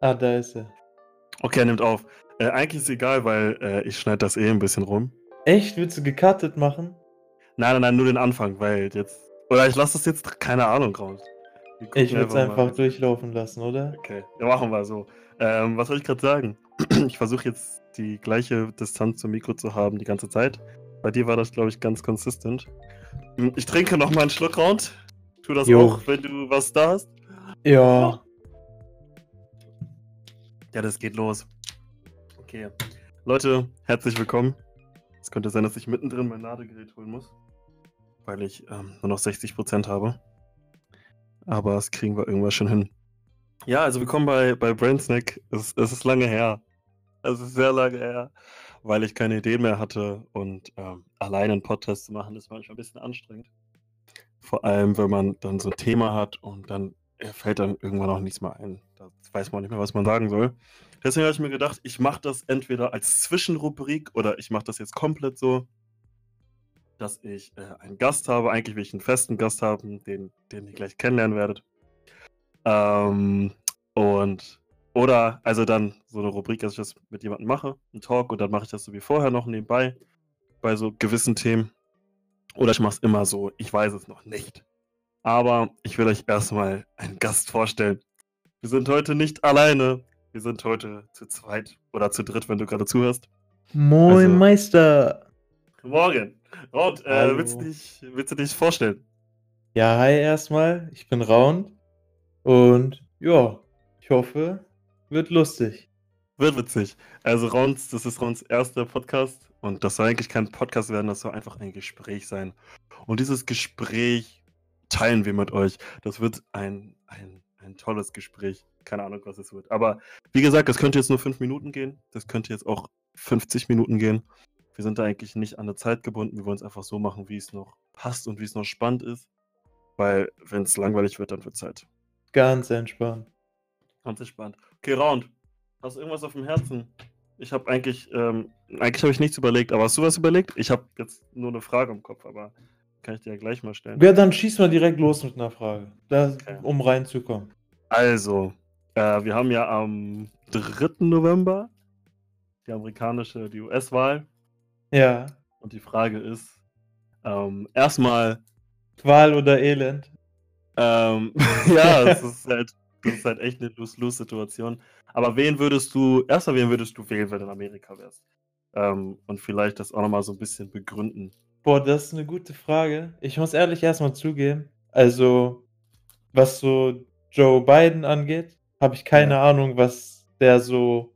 Ah, da ist er. Okay, er nimmt auf. Äh, eigentlich ist egal, weil äh, ich schneide das eh ein bisschen rum. Echt? Willst du gecuttet machen? Nein, nein, nein, nur den Anfang, weil jetzt. Oder ich lasse das jetzt, keine Ahnung, raus. Ich würde es einfach durchlaufen lassen, oder? Okay, ja, machen wir so. Ähm, was soll ich gerade sagen? ich versuche jetzt die gleiche Distanz zum Mikro zu haben die ganze Zeit. Bei dir war das, glaube ich, ganz konsistent. Hm, ich trinke noch mal einen Schluck Round. Tu das jo. auch, wenn du was da hast. Ja. Ja, das geht los. Okay. Leute, herzlich willkommen. Es könnte sein, dass ich mittendrin mein Ladegerät holen muss, weil ich ähm, nur noch 60% habe. Aber das kriegen wir irgendwas schon hin. Ja, also willkommen bei, bei Brainsnack. Es, es ist lange her. Es ist sehr lange her, weil ich keine Ideen mehr hatte und ähm, alleine einen Podcast zu machen, ist manchmal ein bisschen anstrengend. Vor allem, wenn man dann so ein Thema hat und dann fällt dann irgendwann auch nichts mehr ein. Da weiß man nicht mehr, was man sagen soll. Deswegen habe ich mir gedacht, ich mache das entweder als Zwischenrubrik oder ich mache das jetzt komplett so, dass ich äh, einen Gast habe. Eigentlich will ich einen festen Gast haben, den, den ihr gleich kennenlernen werdet. Ähm, und oder also dann so eine Rubrik, dass ich das mit jemandem mache, einen Talk und dann mache ich das so wie vorher noch nebenbei bei so gewissen Themen. Oder ich mache es immer so, ich weiß es noch nicht. Aber ich will euch erstmal einen Gast vorstellen. Wir sind heute nicht alleine. Wir sind heute zu zweit oder zu dritt, wenn du gerade zuhörst. Moin also, Meister. Morgen. Raund, äh, willst, du dich, willst du dich vorstellen? Ja, hi erstmal. Ich bin Raund. Und ja, ich hoffe, wird lustig. Wird witzig. Also Raunds, das ist Raunds erster Podcast. Und das soll eigentlich kein Podcast werden, das soll einfach ein Gespräch sein. Und dieses Gespräch teilen wir mit euch. Das wird ein, ein, ein tolles Gespräch. Keine Ahnung, was es wird. Aber wie gesagt, das könnte jetzt nur fünf Minuten gehen. Das könnte jetzt auch 50 Minuten gehen. Wir sind da eigentlich nicht an der Zeit gebunden. Wir wollen es einfach so machen, wie es noch passt und wie es noch spannend ist. Weil, wenn es langweilig wird, dann wird es halt. Ganz entspannt. Ganz entspannt. Okay, Round. Hast du irgendwas auf dem Herzen? Ich habe eigentlich, ähm, eigentlich habe ich nichts überlegt, aber hast du was überlegt? Ich habe jetzt nur eine Frage im Kopf, aber kann ich dir ja gleich mal stellen. Ja, dann schieß mal direkt los mit einer Frage, da, okay. um reinzukommen. Also, äh, wir haben ja am 3. November die amerikanische, die US-Wahl. Ja. Und die Frage ist, ähm, erstmal. Qual oder Elend? Ähm, ja, das ist, halt, das ist halt echt eine Lose-Lose-Situation. Aber wen würdest du, erstmal wen würdest du wählen, wenn du in Amerika wärst? Ähm, und vielleicht das auch nochmal so ein bisschen begründen. Boah, das ist eine gute Frage. Ich muss ehrlich erstmal zugeben, also was so Joe Biden angeht, habe ich keine ja. Ahnung, was der so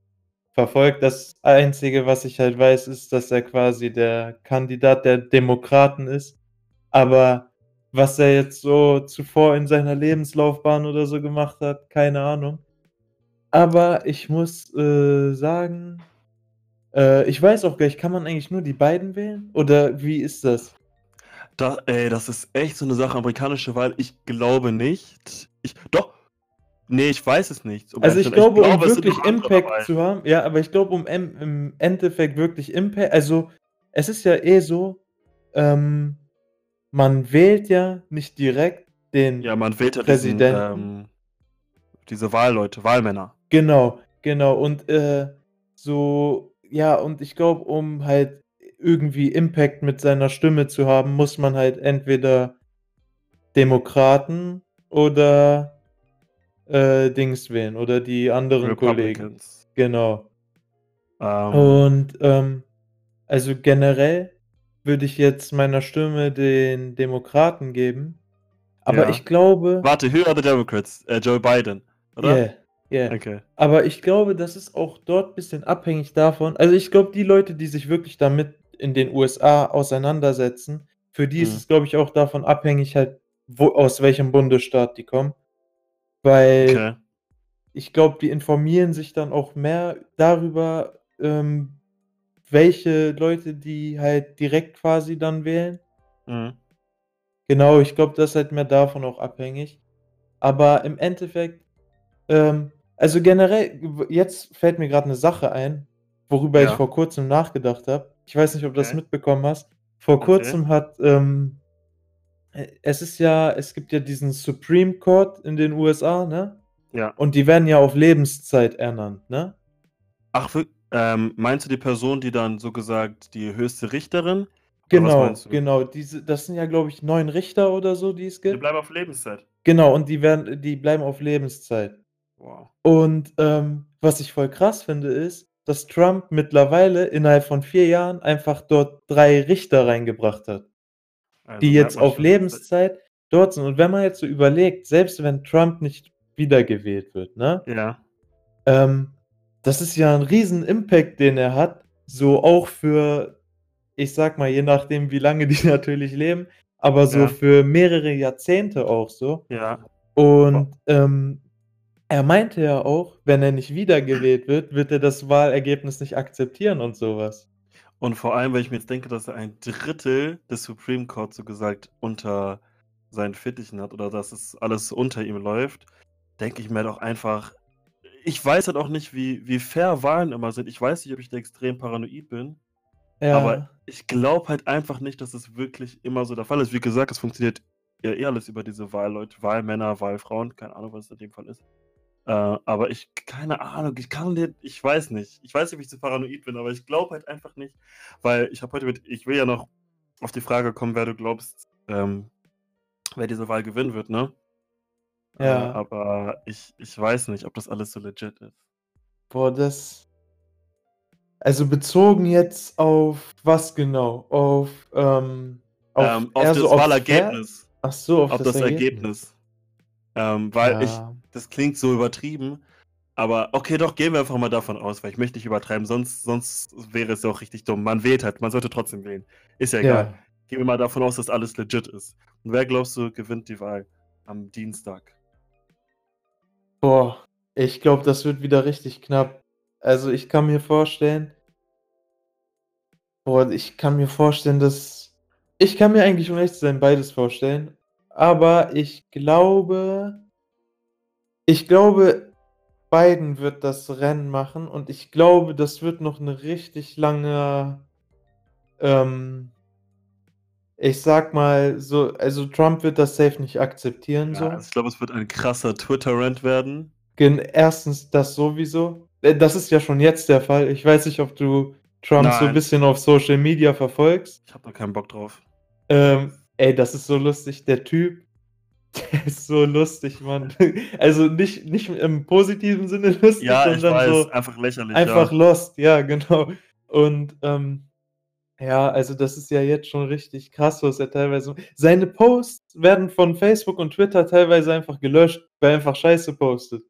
verfolgt. Das Einzige, was ich halt weiß, ist, dass er quasi der Kandidat der Demokraten ist. Aber was er jetzt so zuvor in seiner Lebenslaufbahn oder so gemacht hat, keine Ahnung. Aber ich muss äh, sagen, äh, ich weiß auch gar nicht, kann man eigentlich nur die beiden wählen? Oder wie ist das? Da, ey, das ist echt so eine Sache, amerikanische Wahl. Ich glaube nicht. Ich, doch. Nee, ich weiß es nicht. Um also ich glaube, ich glaube, um wirklich Impact dabei. zu haben, ja, aber ich glaube, um im Endeffekt wirklich Impact, also es ist ja eh so, ähm, man wählt ja nicht direkt den ja, man wählt ja Präsidenten. Diesen, ähm, diese Wahlleute, Wahlmänner. Genau, genau. Und äh, so ja, und ich glaube, um halt irgendwie Impact mit seiner Stimme zu haben, muss man halt entweder Demokraten oder äh, Dings wählen oder die anderen Kollegen. Genau. Um. Ähm. Und ähm, also generell würde ich jetzt meiner Stimme den Demokraten geben. Aber ja. ich glaube. Warte, höhere Democrats, äh, Joe Biden, oder? Yeah. Ja. Okay. Aber ich glaube, das ist auch dort ein bisschen abhängig davon. Also ich glaube, die Leute, die sich wirklich damit in den USA auseinandersetzen, für die mhm. ist es, glaube ich, auch davon abhängig, halt, wo, aus welchem Bundesstaat die kommen. Weil okay. ich glaube, die informieren sich dann auch mehr darüber, ähm, welche Leute die halt direkt quasi dann wählen. Mhm. Genau, ich glaube, das ist halt mehr davon auch abhängig. Aber im Endeffekt, ähm, also generell, jetzt fällt mir gerade eine Sache ein, worüber ich vor kurzem nachgedacht habe. Ich weiß nicht, ob du das mitbekommen hast. Vor Okay. kurzem hat, ähm äh, es ist ja es gibt ja diesen Supreme Court in den USA, ne? Ja. Und die werden ja auf Lebenszeit ernannt, ne? Ach, wir, ähm, meinst du die Person, die dann so gesagt die höchste Richterin? Genau, genau. Diese, das sind ja, glaube ich, neun Richter oder so, die es gibt. Die bleiben auf Lebenszeit. Genau, und die werden, die bleiben auf Lebenszeit. Wow. Und ähm, was ich voll krass finde, ist, dass Trump mittlerweile innerhalb von vier Jahren einfach dort drei Richter reingebracht hat, Also die jetzt auf Lebenszeit dort sind. Und wenn man jetzt so überlegt, selbst wenn Trump nicht wiedergewählt wird, ne? Ja. Ähm, das ist ja ein riesen Impact, den er hat, so auch für, ich sag mal, je nachdem, wie lange die natürlich leben, aber so Ja. für mehrere Jahrzehnte auch so. Ja. Und ähm, er meinte ja auch, wenn er nicht wiedergewählt wird, wird er das Wahlergebnis nicht akzeptieren und sowas. Und vor allem, weil ich mir jetzt denke, dass er ein Drittel des Supreme Court so gesagt unter seinen Fittichen hat oder dass es alles unter ihm läuft, denke ich mir doch einfach, ich weiß halt auch nicht, wie, wie fair Wahlen immer sind. Ich weiß nicht, ob ich da extrem paranoid bin, Ja. aber ich glaube halt einfach nicht, dass es wirklich immer so der Fall ist. Wie gesagt, es funktioniert ja eh alles über diese Wahlleute, Wahlmänner, Wahlfrauen, keine Ahnung, was es in dem Fall ist. Äh, aber ich, keine Ahnung, ich kann dir, ich weiß nicht. Ich weiß nicht, ob ich zu paranoid bin, aber ich glaube halt einfach nicht, weil ich habe heute mit, ich will ja noch auf die Frage kommen, wer du glaubst, ähm, wer diese Wahl gewinnen wird, ne? Äh, Ja. aber ich, ich weiß nicht, ob das alles so legit ist. Boah, das. Also bezogen jetzt auf was genau? Auf, ähm, auf, ähm, auf das so Wahlergebnis. Ach so, auf, auf das, Ergebnis. Ähm, weil ich, Ja. das klingt so übertrieben, aber okay, doch, gehen wir einfach mal davon aus, weil ich möchte nicht übertreiben, sonst, sonst wäre es ja auch richtig dumm. Man wählt halt, man sollte trotzdem wählen. Ist ja egal. Ja. Gehen wir mal davon aus, dass alles legit ist. Und wer glaubst du gewinnt die Wahl am Dienstag? Boah, ich glaube, das wird wieder richtig knapp. Also ich kann mir vorstellen. Boah, ich kann mir vorstellen, dass. Ich kann mir eigentlich, um ehrlich zu sein, beides vorstellen. Aber ich glaube. Ich glaube, Biden wird das Rennen machen und ich glaube, das wird noch eine richtig lange. Ähm, ich sag mal so, also Trump wird das safe nicht akzeptieren, Ja, so. also ich glaube, es wird ein krasser Twitter-Rant werden. Gen erstens das sowieso. Äh, Das ist ja schon jetzt der Fall. Ich weiß nicht, ob du Trump so ein Nein. bisschen auf Social Media verfolgst. Ich habe da keinen Bock drauf. Ähm, ey, das ist so lustig. Der Typ, der ist so lustig, Mann. Also nicht, nicht im positiven Sinne lustig, Ja, sondern weiß, so einfach lächerlich. einfach ja. lost. Ja, genau. Und ähm, ja, also das ist ja jetzt schon richtig krass, was er teilweise. Seine Posts werden von Facebook und Twitter teilweise einfach gelöscht, weil er einfach Scheiße postet.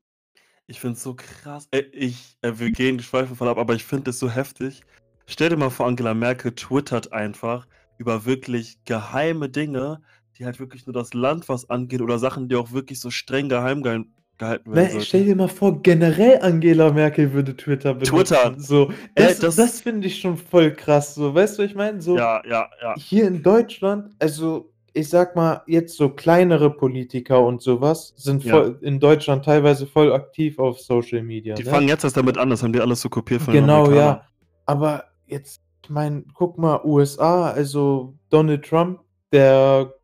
Ich finde es so krass. Ey, ich, äh, wir gehen die Schweife voll ab, aber ich finde es so heftig. Stell dir mal vor, Angela Merkel twittert einfach über wirklich geheime Dinge, die halt wirklich nur das Land was angeht oder Sachen, die auch wirklich so streng geheim gehalten werden sollten. stell dir mal vor, generell Angela Merkel würde Twitter benutzen. Twitter. So, das, das- das, finde ich schon voll krass. So, weißt du, ich meine? So, Ja, ja, ja. hier in Deutschland, also ich sag mal, jetzt so kleinere Politiker und sowas sind Ja. voll, in Deutschland teilweise voll aktiv auf Social Media. Die ne? fangen jetzt erst damit an, das haben die alles so kopiert von Genau, ja. Aber jetzt, meine, guck mal, USA, also Donald Trump, der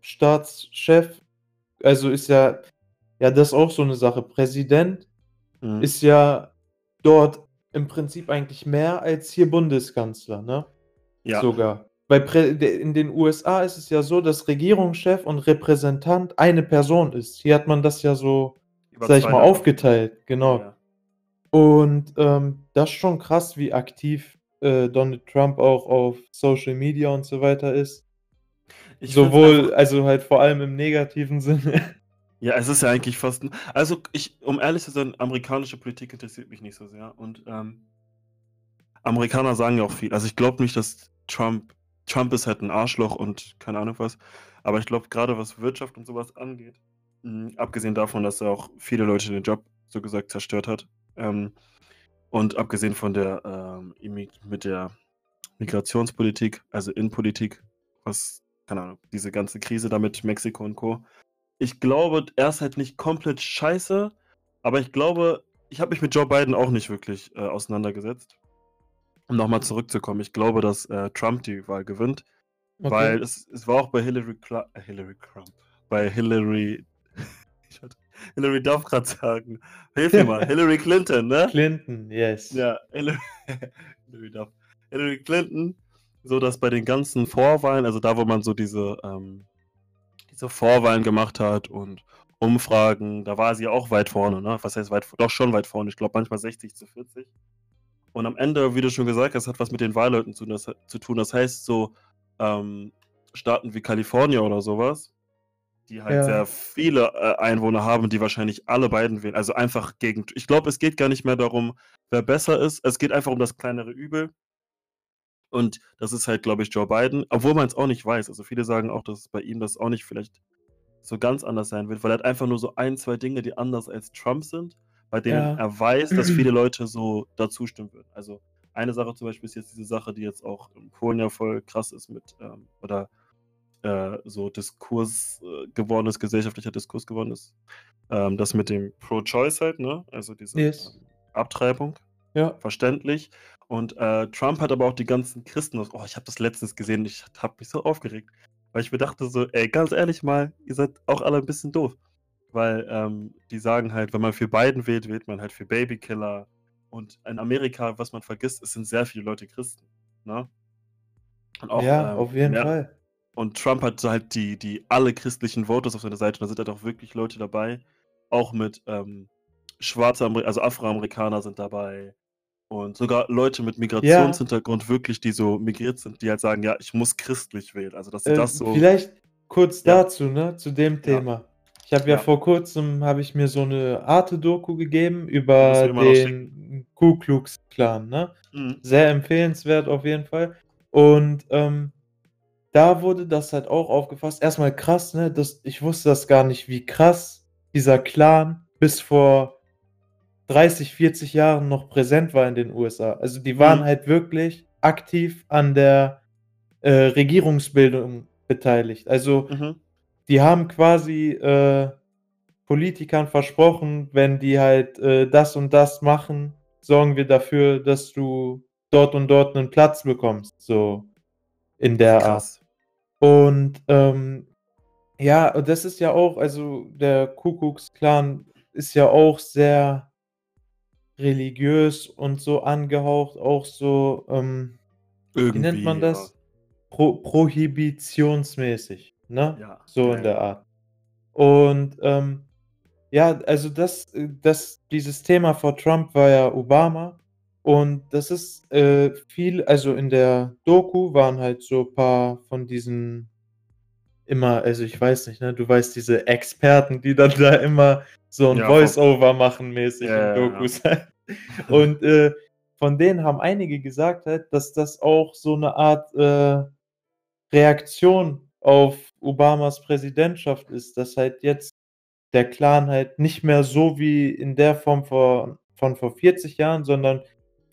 Staatschef, also ist ja, ja, das ist auch so eine Sache. Präsident Mhm. ist ja dort im Prinzip eigentlich mehr als hier Bundeskanzler, ne? ja. Sogar. De- in den USA ist es ja so, dass Regierungschef und Repräsentant eine Person ist. Hier hat man das ja so, Über sag ich mal, Jahre. aufgeteilt, genau. Ja, Und ähm, das ist schon krass, wie aktiv äh, Donald Trump auch auf Social Media und so weiter ist. Ich Sowohl, einfach- also halt vor allem im negativen Sinne. Ja, es ist ja eigentlich fast. Also, ich, um ehrlich zu sein, amerikanische Politik interessiert mich nicht so sehr. Und ähm, Amerikaner sagen ja auch viel. Also, ich glaube nicht, dass Trump. Trump ist halt ein Arschloch und keine Ahnung was. Aber ich glaube, gerade was Wirtschaft und sowas angeht, mh, abgesehen davon, dass er auch viele Leute den Job so gesagt zerstört hat, ähm, und abgesehen von der ähm, mit der Migrationspolitik, also Innenpolitik, was, keine Ahnung, diese ganze Krise da mit Mexiko und Co. Ich glaube, er ist halt nicht komplett scheiße, aber ich glaube, ich habe mich mit Joe Biden auch nicht wirklich äh, auseinandergesetzt. Um nochmal zurückzukommen, ich glaube, dass äh, Trump die Wahl gewinnt, weil es, es war auch bei Hillary, Cla äh, Hillary Trump, bei Hillary, ich hatte- Hillary Duff gerade sagen. Hilf mir mal. Hillary Clinton, ne? Clinton, yes. Ja, Hillary, Hillary Duff. Hillary Clinton, so dass bei den ganzen Vorwahlen, also da, wo man so diese, ähm, diese Vorwahlen gemacht hat und Umfragen, da war sie auch weit vorne, ne? Was heißt weit vorne? Doch schon weit vorne. Ich glaube manchmal 60 zu 40. Und am Ende, wie du schon gesagt hast, hat was mit den Wahlleuten zu, das, zu tun. Das heißt, so ähm, Staaten wie Kalifornien oder sowas, die halt Ja. sehr viele äh, Einwohner haben, die wahrscheinlich alle beiden wählen. Also einfach gegen. Ich glaube, es geht gar nicht mehr darum, wer besser ist. Es geht einfach um das kleinere Übel. Und das ist halt, glaube ich, Joe Biden, obwohl man es auch nicht weiß. Also viele sagen auch, dass es bei ihm das auch nicht vielleicht so ganz anders sein wird, weil er hat einfach nur so ein, zwei Dinge, die anders als Trump sind, bei denen Ja. er weiß, dass viele Leute so dazu stimmen würden. Also eine Sache zum Beispiel ist jetzt diese Sache, die jetzt auch in Polen ja voll krass ist mit, ähm, oder äh, so Diskurs äh, geworden ist, gesellschaftlicher Diskurs geworden ist. Ähm, das mit dem Pro-Choice halt, ne? Also diese Yes. Abtreibung Ja. verständlich. Und äh, Trump hat aber auch die ganzen Christen. Oh, ich habe das letztens gesehen. Ich habe mich so aufgeregt, weil ich mir dachte so, ey, ganz ehrlich mal, ihr seid auch alle ein bisschen doof, weil ähm, die sagen halt, wenn man für Biden wählt, wählt man halt für Babykiller. Und in Amerika, was man vergisst, es sind sehr viele Leute Christen, ne? Auch, Ja, ähm, auf jeden mehr- Fall. Und Trump hat halt die, die alle christlichen Voters auf seiner Seite. Und da sind halt auch wirklich Leute dabei. Auch mit ähm, schwarze, Amer also Afroamerikaner sind dabei. Und sogar Leute mit Migrationshintergrund wirklich, die so migriert sind, die halt sagen, ja, ich muss christlich wählen. Also dass sie Äh, das so. vielleicht kurz Ja. dazu, ne, zu dem Ja. Thema. Ich habe ja Ja. vor kurzem habe ich mir so eine Arte-Doku gegeben über den Ku Klux Klan, ne? Mhm. Sehr empfehlenswert auf jeden Fall. Und ähm, da wurde das halt auch aufgefasst. Erstmal krass, ne? Das, ich wusste das gar nicht, wie krass dieser Clan bis vor 30, 40 Jahren noch präsent war in den USA. Also die waren Mhm. halt wirklich aktiv an der äh, Regierungsbildung beteiligt. Also Mhm. die haben quasi äh, Politikern versprochen, wenn die halt äh, das und das machen, sorgen wir dafür, dass du dort und dort einen Platz bekommst. So in der Art. Und ähm, ja, das ist ja auch, also der Kuckucks-Clan ist ja auch sehr religiös und so angehaucht, auch so, ähm, wie nennt man das? Pro prohibitionsmäßig, ne? Ja. So ja, in der ja. Art. Und ähm, ja, also das, äh, das, dieses Thema vor Trump war ja Obama. Und das ist äh, viel, also in der Doku waren halt so ein paar von diesen immer, also ich weiß nicht, ne, du weißt, diese Experten, die dann da immer so ein Ja, Voice-Over machen mäßig Ja, ja, in ja. Dokus. Und äh, von denen haben einige gesagt halt, dass das auch so eine Art äh, Reaktion auf Obamas Präsidentschaft ist, dass halt jetzt der Clan halt nicht mehr so wie in der Form vor, von vor 40 Jahren, sondern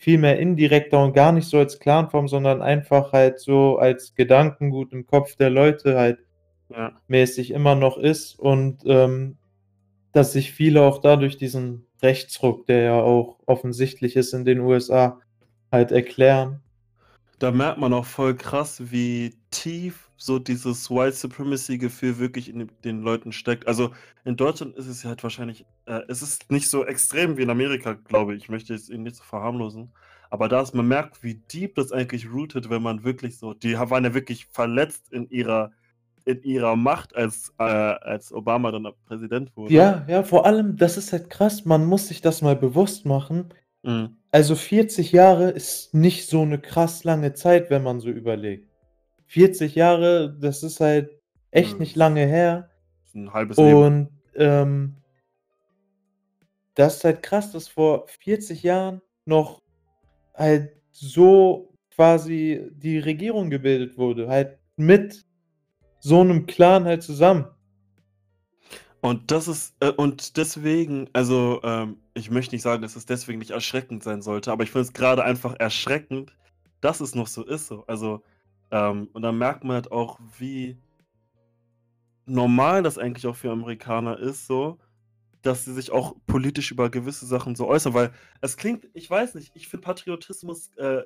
viel mehr indirekter und gar nicht so als Clanform, sondern einfach halt so als Gedankengut im Kopf der Leute halt Ja. mäßig immer noch ist und ähm, dass sich viele auch dadurch diesen Rechtsruck, der ja auch offensichtlich ist in den USA, halt erklären. Da merkt man auch voll krass, wie tief so dieses White Supremacy-Gefühl wirklich in den- Leuten steckt. Also in Deutschland ist es ja halt wahrscheinlich, äh, es ist nicht so extrem wie in Amerika, glaube ich. Ich möchte es Ihnen nicht so verharmlosen. Aber da ist, man merkt, wie deep das eigentlich rootet, wenn man wirklich so, die waren ja wirklich verletzt in ihrer, in ihrer Macht, als, äh, als Obama dann Präsident wurde. Ja, ja, vor allem, das ist halt krass, man muss sich das mal bewusst machen. Mhm. Also 40 Jahre ist nicht so eine krass lange Zeit, wenn man so überlegt. 40 Jahre, das ist halt echt Mhm. nicht lange her. Ein halbes Leben. Und ähm, das ist halt krass, dass vor 40 Jahren noch halt so quasi die Regierung gebildet wurde, halt mit so einem Clan halt zusammen. Und das ist, äh, und deswegen, also, ähm, ich möchte nicht sagen, dass es deswegen nicht erschreckend sein sollte, aber ich finde es gerade einfach erschreckend, dass es noch so ist. So. Also, ähm, und dann merkt man halt auch, wie normal das eigentlich auch für Amerikaner ist, so, dass sie sich auch politisch über gewisse Sachen so äußern, weil es klingt, ich weiß nicht, ich finde Patriotismus, äh,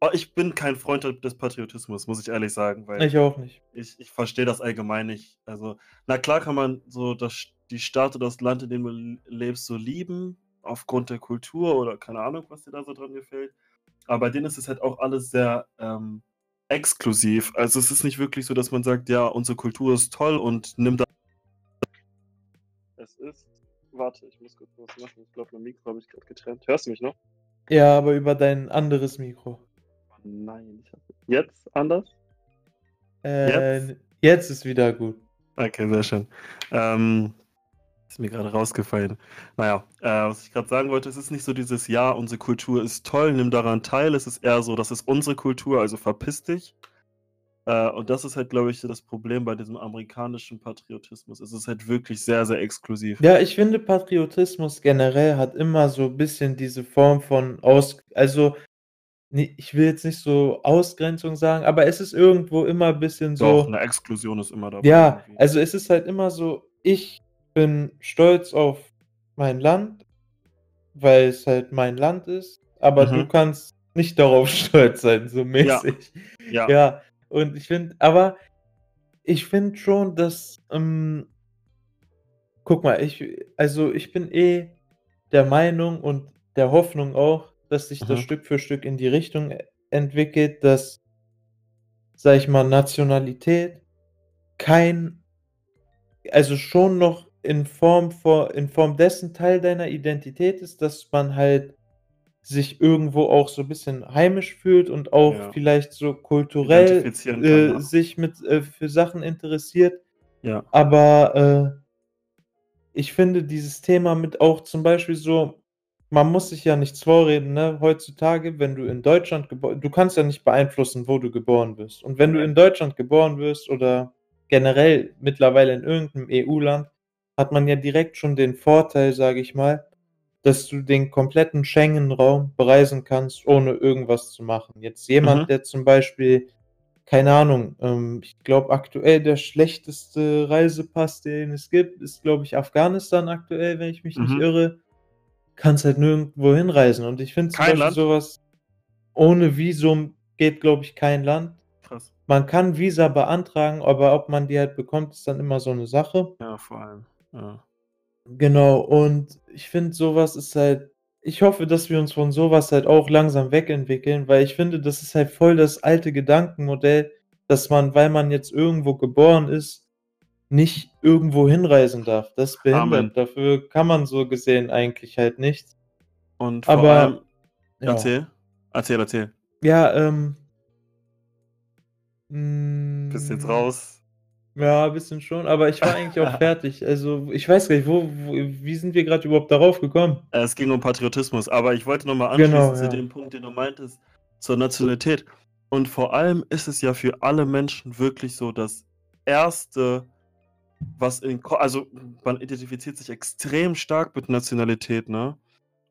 oh, ich bin kein Freund des Patriotismus, muss ich ehrlich sagen, weil Ich auch nicht. ich, ich verstehe das allgemein nicht. Also, na klar kann man so das, die Stadt oder das Land, in dem du lebst, so lieben, aufgrund der Kultur oder keine Ahnung, was dir da so dran gefällt. Aber bei denen ist es halt auch alles sehr ähm, exklusiv. Also es ist nicht wirklich so, dass man sagt, ja, unsere Kultur ist toll und nimm da. Es ist. Warte, ich muss kurz was machen. Ich glaube, mein Mikro habe ich gerade getrennt. Hörst du mich noch? Ja, aber über dein anderes Mikro. Nein, ich hab... jetzt anders? Äh, jetzt? jetzt ist wieder gut. Okay, sehr schön. Ähm, ist mir gerade rausgefallen. Naja, äh, was ich gerade sagen wollte, es ist nicht so dieses Ja, unsere Kultur ist toll, nimm daran teil. Es ist eher so, das ist unsere Kultur, also verpiss dich. Äh, und das ist halt, glaube ich, das Problem bei diesem amerikanischen Patriotismus. Es ist halt wirklich sehr, sehr exklusiv. Ja, ich finde, Patriotismus generell hat immer so ein bisschen diese Form von Aus... Also, ich will jetzt nicht so Ausgrenzung sagen, aber es ist irgendwo immer ein bisschen so... Doch, eine Exklusion ist immer dabei. Ja, irgendwie. also es ist halt immer so, ich bin stolz auf mein Land, weil es halt mein Land ist, aber mhm. du kannst nicht darauf stolz sein, so mäßig. Ja. ja. ja. Und ich finde, aber ich finde schon, dass, ähm, guck mal, ich, also ich bin eh der Meinung und der Hoffnung auch, dass sich mhm. das Stück für Stück in die Richtung e, entwickelt, dass, sag ich mal, Nationalität kein, also schon noch in Form vor in Form dessen Teil deiner Identität ist, dass man halt sich irgendwo auch so ein bisschen heimisch fühlt und auch Ja. vielleicht so kulturell, kann, äh, ja. sich mit äh, für Sachen interessiert. Ja. Aber, äh ich finde dieses Thema mit auch zum Beispiel so man muss sich ja nichts vorreden, ne? Heutzutage, wenn du in Deutschland geboren du kannst ja nicht beeinflussen, wo du geboren wirst. Und wenn du in Deutschland geboren wirst oder generell mittlerweile in irgendeinem EU-Land hat man ja direkt schon den Vorteil, sage ich mal, dass du den kompletten Schengen-Raum bereisen kannst, ohne irgendwas zu machen. Jetzt jemand, mhm. der zum Beispiel, keine Ahnung, ähm, ich glaube aktuell der schlechteste Reisepass, den es gibt, ist, glaube ich, Afghanistan aktuell, wenn ich mich mhm. nicht irre. Kannst halt nirgendwo hinreisen. Und ich finde zum Beispiel Land? sowas, ohne Visum geht, glaube ich, kein Land. Krass. Man kann Visa beantragen, aber ob man die halt bekommt, ist dann immer so eine Sache. Ja, vor allem. Ja. Genau, und ich finde, sowas ist halt ich hoffe, dass wir uns von sowas halt auch langsam wegentwickeln, weil ich finde, das ist halt voll das alte Gedankenmodell, dass man, weil man jetzt irgendwo geboren ist, nicht irgendwo hinreisen darf. Das behindert. Amen. Dafür kann man so gesehen eigentlich halt nichts. Und vor Aber allem ja. erzähl. Erzähl, erzähl. Ja, ähm Bist jetzt raus? Ja, ein bisschen schon, aber ich war eigentlich auch fertig. Also, ich weiß gar nicht, wo wo wie sind wir gerade überhaupt darauf gekommen? Es ging um Patriotismus, aber ich wollte noch mal anschließen Genau, zu ja. dem Punkt, den du meintest, zur Nationalität. Und vor allem ist es ja für alle Menschen wirklich so das Erste, was in also, man identifiziert sich extrem stark mit Nationalität, ne?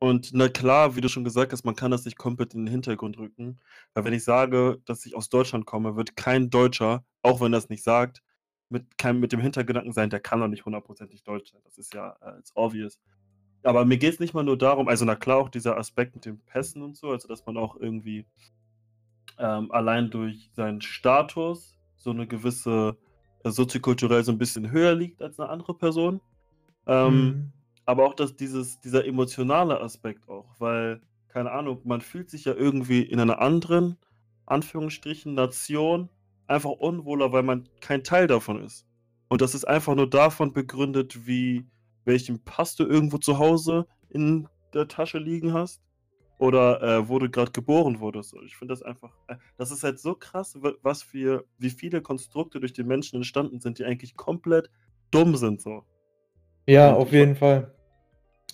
Und na klar, wie du schon gesagt hast, man kann das nicht komplett in den Hintergrund rücken, weil wenn ich sage, dass ich aus Deutschland komme, wird kein Deutscher, auch wenn er es nicht sagt mit, kein, mit dem Hintergedanken sein, der kann doch nicht hundertprozentig Deutsch sein. Das ist ja äh, it's obvious. Aber mir geht es nicht mal nur darum, also na klar auch dieser Aspekt mit den Pässen und so, also dass man auch irgendwie ähm, allein durch seinen Status so eine gewisse äh, soziokulturell so ein bisschen höher liegt als eine andere Person. Ähm, mhm. Aber auch dass dieses, dieser emotionale Aspekt auch, weil, keine Ahnung, man fühlt sich ja irgendwie in einer anderen, Anführungsstrichen, Nation einfach unwohler, weil man kein Teil davon ist. Und das ist einfach nur davon begründet, wie welchen Pass du irgendwo zu Hause in der Tasche liegen hast oder äh, wo du gerade geboren wurdest. Ich finde das einfach, äh, das ist halt so krass, was für, wie viele Konstrukte durch die Menschen entstanden sind, die eigentlich komplett dumm sind so. Ja, Und auf jeden Fall.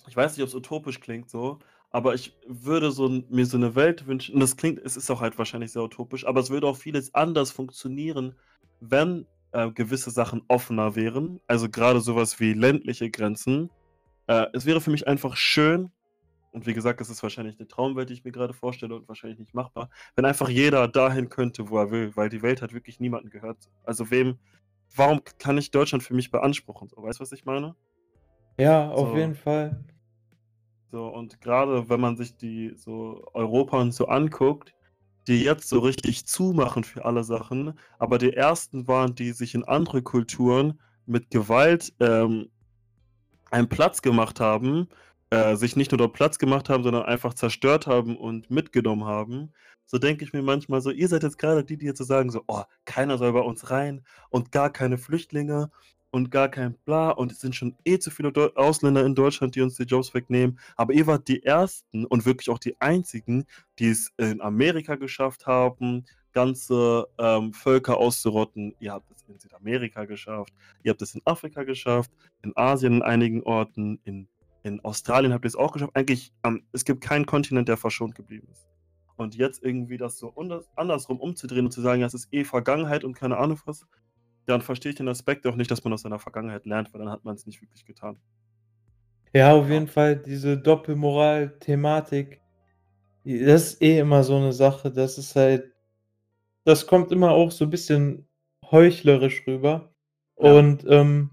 Ich weiß nicht, ob es utopisch klingt so, aber ich würde so mir so eine Welt wünschen und das klingt es ist auch halt wahrscheinlich sehr utopisch, aber es würde auch vieles anders funktionieren, wenn, äh, gewisse Sachen offener wären. Also, gerade sowas wie ländliche Grenzen. Äh, es wäre für mich einfach schön und wie gesagt, es ist wahrscheinlich eine Traumwelt, die ich mir gerade vorstelle und wahrscheinlich nicht machbar, wenn einfach jeder dahin könnte, wo er will, weil die Welt hat wirklich niemanden gehört. Also, wem warum kann ich Deutschland für mich beanspruchen so? Weißt du, was ich meine? Ja, auf So. jeden Fall. So, und gerade wenn man sich die so Europa und so anguckt, die jetzt so richtig zumachen für alle Sachen, aber die ersten waren, die sich in andere Kulturen mit Gewalt ähm, einen Platz gemacht haben, äh, sich nicht nur dort Platz gemacht haben, sondern einfach zerstört haben und mitgenommen haben, so denke ich mir manchmal so, ihr seid jetzt gerade die, die jetzt so sagen, so, oh, keiner soll bei uns rein und gar keine Flüchtlinge und gar kein Bla und es sind schon eh zu viele Deu Ausländer in Deutschland, die uns die Jobs wegnehmen. Aber ihr wart die Ersten und wirklich auch die Einzigen, die es in Amerika geschafft haben, ganze ähm, Völker auszurotten. Ihr habt es in Südamerika geschafft, ihr habt es in Afrika geschafft, in Asien in einigen Orten, in, in Australien habt ihr es auch geschafft. Eigentlich, ähm, es gibt keinen Kontinent, der verschont geblieben ist. Und jetzt irgendwie das so andersrum umzudrehen und zu sagen, das ist eh Vergangenheit und keine Ahnung was, dann verstehe ich den Aspekt auch nicht, dass man aus seiner Vergangenheit lernt, weil dann hat man es nicht wirklich getan. Ja, auf jeden Fall diese Doppelmoral-Thematik, das ist eh immer so eine Sache, das ist halt das kommt immer auch so ein bisschen heuchlerisch rüber. Ja. Und, ähm,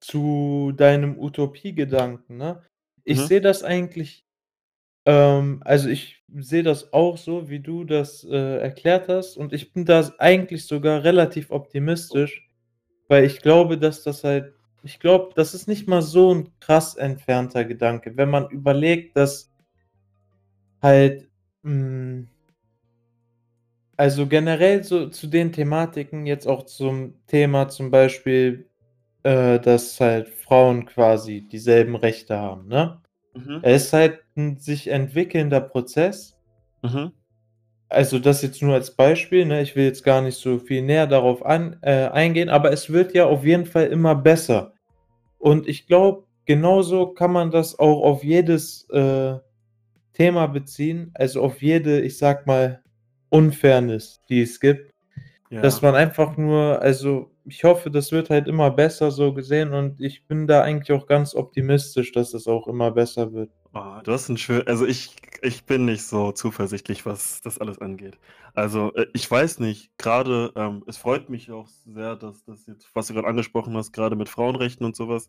zu deinem Utopiegedanken, ne? Ich Mhm. sehe das eigentlich ähm, also, ich sehe das auch so, wie du das, äh, erklärt hast und ich bin da eigentlich sogar relativ optimistisch, weil ich glaube, dass das halt ich glaube, das ist nicht mal so 'n krass entfernter Gedanke, wenn man überlegt, dass halt, hm also, generell so zu den Thematiken, jetzt auch zum Thema zum Beispiel, äh, dass halt Frauen quasi dieselben Rechte haben, ne? Mhm. Es ist halt 'n sich entwickelnder Prozess. Mhm. Also, das jetzt nur als Beispiel, ne? Ich will jetzt gar nicht so viel näher darauf an äh, eingehen, aber es wird ja auf jeden Fall immer besser. Und ich glaube, genauso kann man das auch auf jedes, äh, Thema beziehen, also auf jede, ich sage mal, Unfairness, die es gibt, dass Ja. man einfach nur also, ich hoffe, das wird halt immer besser so gesehen und ich bin da eigentlich auch ganz optimistisch, dass es auch immer besser wird. Oh, du hast 'n schö also, ich ich bin nicht so zuversichtlich, was das alles angeht. Also, äh, ich weiß nicht, grade, ähm es freut mich auch sehr, dass das jetzt was du grad angesprochen hast, grade mit Frauenrechten und so was,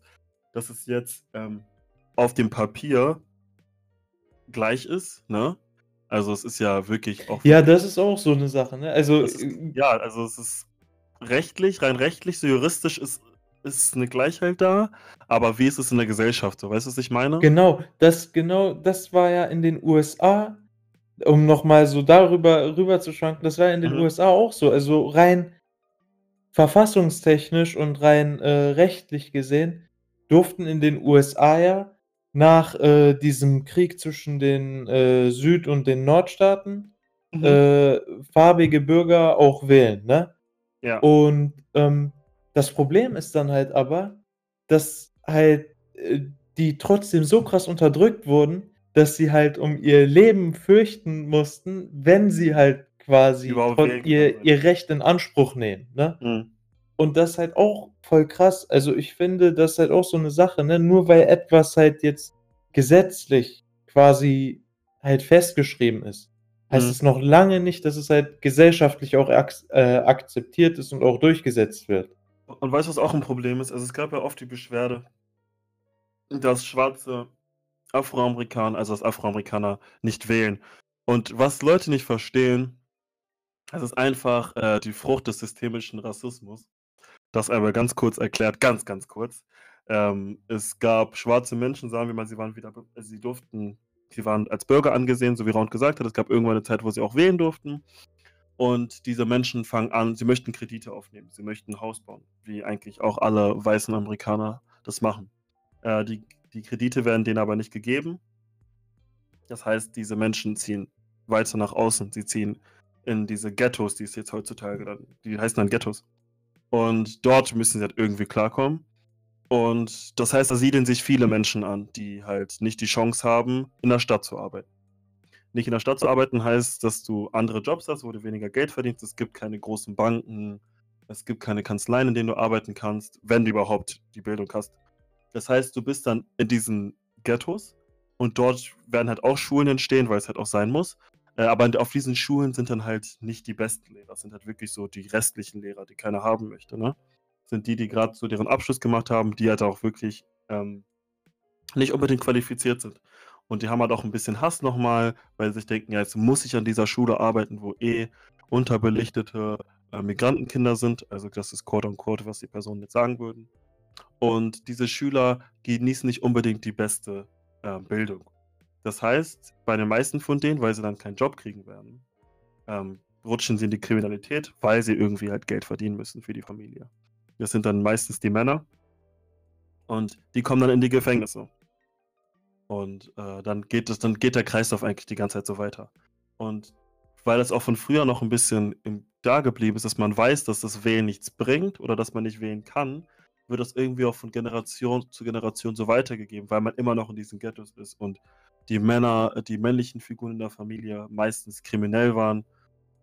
dass es jetzt, ähm, auf dem Papier gleich ist, ne? Also, es ist ja wirklich auch Ja, das ist auch so 'ne Sache, ne? Also, ist äh ja, also, es ist rechtlich rein rechtlich, so juristisch ist ist 'ne Gleichheit da, aber wie ist es in der Gesellschaft so? Weißt du, was ich meine? Genau, das genau das war ja in den USA, um noch mal so darüber rüber zu schwanken, das war ja in den Mhm. USA auch so. Also, rein verfassungstechnisch und rein, äh, rechtlich gesehen durften in den USA ja nach, äh, diesem Krieg zwischen den, äh, Süd und den Nordstaaten, Mhm. äh, farbige Bürger auch wählen, ne? Ja. Und, ähm, das Problem ist dann halt aber, dass halt, äh, die trotzdem so krass unterdrückt wurden, dass sie halt um ihr Leben fürchten mussten, wenn sie halt quasi ihr ihr Recht in Anspruch nehmen, ne? Mhm. Und das ist halt auch voll krass. Also, ich finde, das ist halt auch so 'ne Sache, ne? Nur weil etwas halt jetzt gesetzlich quasi halt festgeschrieben ist, heißt Mhm. es noch lange nicht, dass es halt gesellschaftlich auch ax äh, akzeptiert ist und auch durchgesetzt wird. Und weißt du, was auch 'n Problem ist? Also, es gab ja oft die Beschwerde dass schwarze Afroamerikaner also, dass Afroamerikaner nicht wählen. Und was Leute nicht verstehen, es ist einfach, äh, die Frucht des systemischen Rassismus. Das einmal ganz kurz erklärt, ganz, ganz kurz. Ähm, es gab schwarze Menschen, sagen wir mal, sie waren wieder sie durften sie waren als Bürger angesehen, so wie Raund gesagt hat. Es gab irgendwann 'ne Zeit, wo sie auch wählen durften. Und diese Menschen fangen an sie möchten Kredite aufnehmen. Sie möchten 'n Haus bauen, wie eigentlich auch alle weißen Amerikaner das machen. Äh, die die Kredite werden denen aber nicht gegeben. Das heißt, diese Menschen ziehen weiter nach außen. Sie ziehen in diese Ghettos, die es jetzt heutzutage dann die heißen dann Ghettos. Und dort müssen sie halt irgendwie klarkommen. Und das heißt, da siedeln sich viele Menschen an, die halt nicht die Chance haben, in der Stadt zu arbeiten. Nicht in der Stadt zu arbeiten heißt, dass du andere Jobs hast, wo du weniger Geld verdienst. Es gibt keine großen Banken, es gibt keine Kanzleien, in denen du arbeiten kannst, wenn du überhaupt die Bildung hast. Das heißt, du bist dann in diesen Ghettos und dort werden halt auch Schulen entstehen, weil es halt auch sein muss. Äh, aber auf diesen Schulen sind dann halt nicht die besten Lehrer. Das sind halt wirklich so die restlichen Lehrer, die keiner haben möchte, ne? Sind die, die grad so deren Abschluss gemacht haben, die halt auch wirklich, ähm, nicht unbedingt qualifiziert sind. Und die haben halt auch 'n bisschen Hass noch mal, weil sie sich denken: „Ja, jetzt muss ich an dieser Schule arbeiten, wo eh unterbelichtete, äh, Migrantenkinder sind.“ Also, das ist quote unquote, was die Personen jetzt sagen würden. Und diese Schüler genießen nicht unbedingt die beste äh, Bildung. Das heißt, bei den meisten von denen, weil sie dann keinen Job kriegen werden, ähm, rutschen sie in die Kriminalität, weil sie irgendwie halt Geld verdienen müssen für die Familie. Das sind dann meistens die Männer. Und die kommen dann in die Gefängnisse. Und äh, dann geht es, dann geht der Kreislauf eigentlich die ganze Zeit so weiter. Und weil das auch von früher noch ein bisschen im, da geblieben ist, dass man weiß, dass das Wählen nichts bringt oder dass man nicht wählen kann, wird das irgendwie auch von Generation zu Generation so weitergegeben, weil man immer noch in diesen Ghettos ist und die Männer, die männlichen Figuren in der Familie meistens kriminell waren.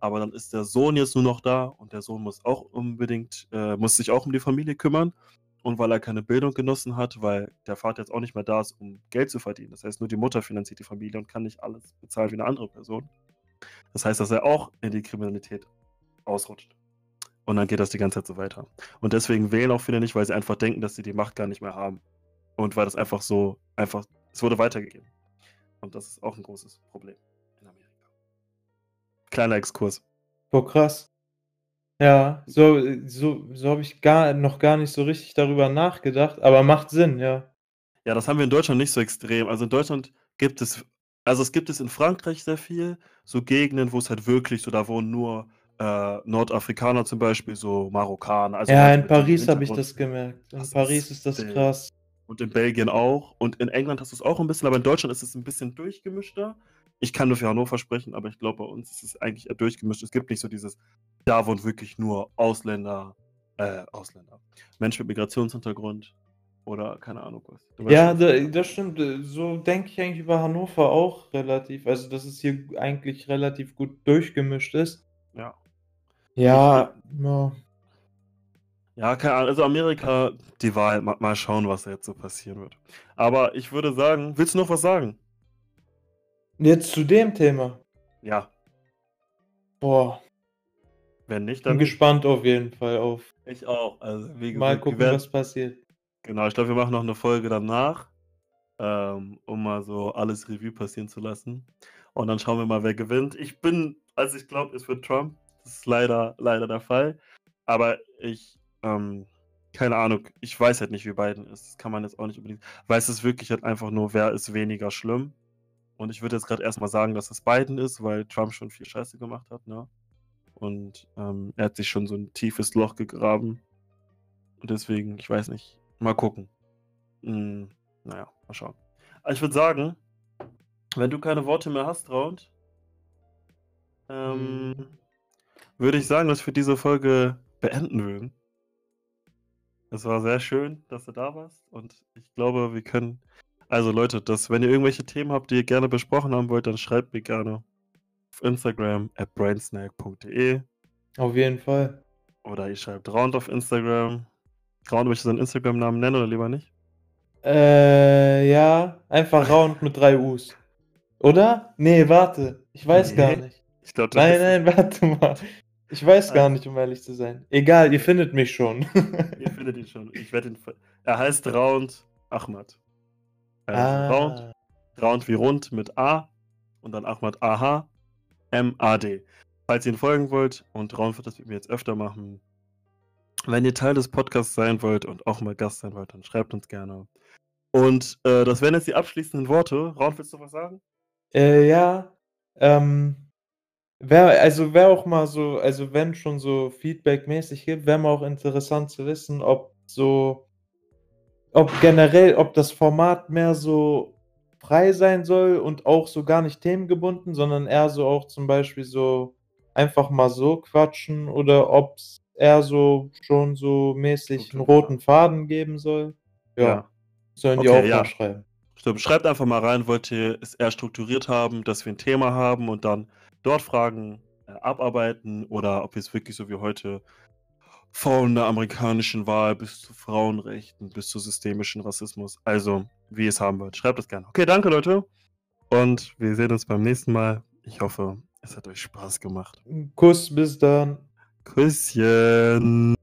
Aber dann ist der Sohn jetzt nur noch da und der Sohn muss auch unbedingt, äh, muss sich auch um die Familie kümmern. Und weil er keine Bildung genossen hat, weil der Vater jetzt auch nicht mehr da ist, um Geld zu verdienen. Das heißt, nur die Mutter finanziert die Familie und kann nicht alles bezahlen wie eine andere Person. Das heißt, dass er auch in die Kriminalität ausrutscht. Und dann geht das die ganze Zeit so weiter. Und deswegen wählen auch viele nicht, weil sie einfach denken, dass sie die Macht gar nicht mehr haben. Und weil das einfach so, einfach, es wurde weitergegeben. Und das ist auch ein großes Problem. Kleiner Exkurs. Boah, krass. Ja, so, so, so habe ich gar, noch gar nicht so richtig darüber nachgedacht, aber macht Sinn, ja. Ja, das haben wir in Deutschland nicht so extrem. Also in Deutschland gibt es, also es gibt es in Frankreich sehr viel, so Gegenden, wo es halt wirklich so, da wohnen nur äh, Nordafrikaner zum Beispiel, so Marokkaner. Also Ja, in Paris habe ich das gemerkt. In Das Paris ist das krass. Und in Belgien auch. Und in England hast du es auch ein bisschen, aber in Deutschland ist es ein bisschen durchgemischter. Ich kann nur für Hannover sprechen, aber ich glaube, bei uns ist es eigentlich durchgemischt. Es gibt nicht so dieses, da wohnen wirklich nur Ausländer, äh, Ausländer, Menschen mit Migrationshintergrund oder keine Ahnung was. Ja, das stimmt. So denke ich eigentlich über Hannover auch relativ. Also, dass es hier eigentlich relativ gut durchgemischt ist. Ja. Ja, ja. ja, keine Ahnung. Also Amerika, die Wahl, mal, mal schauen, was da jetzt so passieren wird. Aber ich würde sagen, willst du noch was sagen? Jetzt zu dem Thema. Ja. Boah, Wenn nicht, bin dann nicht. gespannt auf jeden Fall auf. Ich auch. Also, wie Mal gucken, werden. was passiert. Genau, ich glaube, wir machen noch eine Folge danach, ähm, um mal so alles Revue passieren zu lassen. Und dann schauen wir mal, wer gewinnt. Ich bin, also ich glaube, es wird Trump. Das ist leider, leider der Fall. Aber ich, ähm, keine Ahnung, ich weiß halt nicht, wie Biden ist. Das kann man jetzt auch nicht unbedingt. Weiß es wirklich halt einfach nur, wer ist weniger schlimm. Und ich würde jetzt gerade erstmal sagen, dass es Biden ist, weil Trump schon viel Scheiße gemacht hat, ne? Und ähm, er hat sich schon so ein tiefes Loch gegraben. Und deswegen, ich weiß nicht. Mal gucken. Hm, naja, mal schauen. Aber ich würde sagen, wenn du keine Worte mehr hast, Round, ähm, Hm. würde ich sagen, dass wir diese Folge beenden würden. Es war sehr schön, dass du da warst. Und ich glaube, wir können. Also, Leute, dass, wenn ihr irgendwelche Themen habt, die ihr gerne besprochen haben wollt, dann schreibt mir gerne auf Instagram at brainsnack.de Auf jeden Fall. oder ihr schreibt Round auf Instagram. Round, möchtest du seinen Instagram-Namen nennen oder lieber nicht? Äh, ja, einfach Round mit drei U's. Oder? Nee, warte. Ich weiß gar Nee. nicht. Ich glaube, Nein, nein, warte mal. Ich weiß gar nicht, um ehrlich zu sein. Egal, ihr findet mich schon. Ihr findet ihn schon. Ich werde ihn. Er heißt Round Ahmad. Also Round, Ah, Round wie rund mit A und dann Ahmad AH M-A-D. Falls ihr ihn folgen wollt und Round wird das mit mir jetzt öfter machen. Wenn ihr Teil des Podcasts sein wollt und auch mal Gast sein wollt, dann schreibt uns gerne. Und äh, das wären jetzt die abschließenden Worte. Round, willst du was sagen? äh, ja, ähm, wäre, also wäre auch mal so, also wenn schon so Feedback-mäßig gibt, wäre mal auch interessant zu wissen, ob so, ob generell, ob das Format mehr so frei sein soll und auch so gar nicht themengebunden, sondern eher so auch zum Beispiel so einfach mal so quatschen oder ob es eher so schon so mäßig einen roten Faden geben soll. Ja, sollen die Okay, auch ja. mal schreiben. Stimmt, schreibt einfach mal rein, wollt ihr es eher strukturiert haben, dass wir ein Thema haben und dann dort Fragen äh, abarbeiten oder ob wir es wirklich so wie heute von der amerikanischen Wahl bis zu Frauenrechten bis zu systemischen Rassismus, also wie ihr es haben wollt. Schreibt es gerne. Okay, danke Leute und wir sehen uns beim nächsten Mal. Ich hoffe, es hat euch Spaß gemacht. Kuss, bis dann. Küsschen.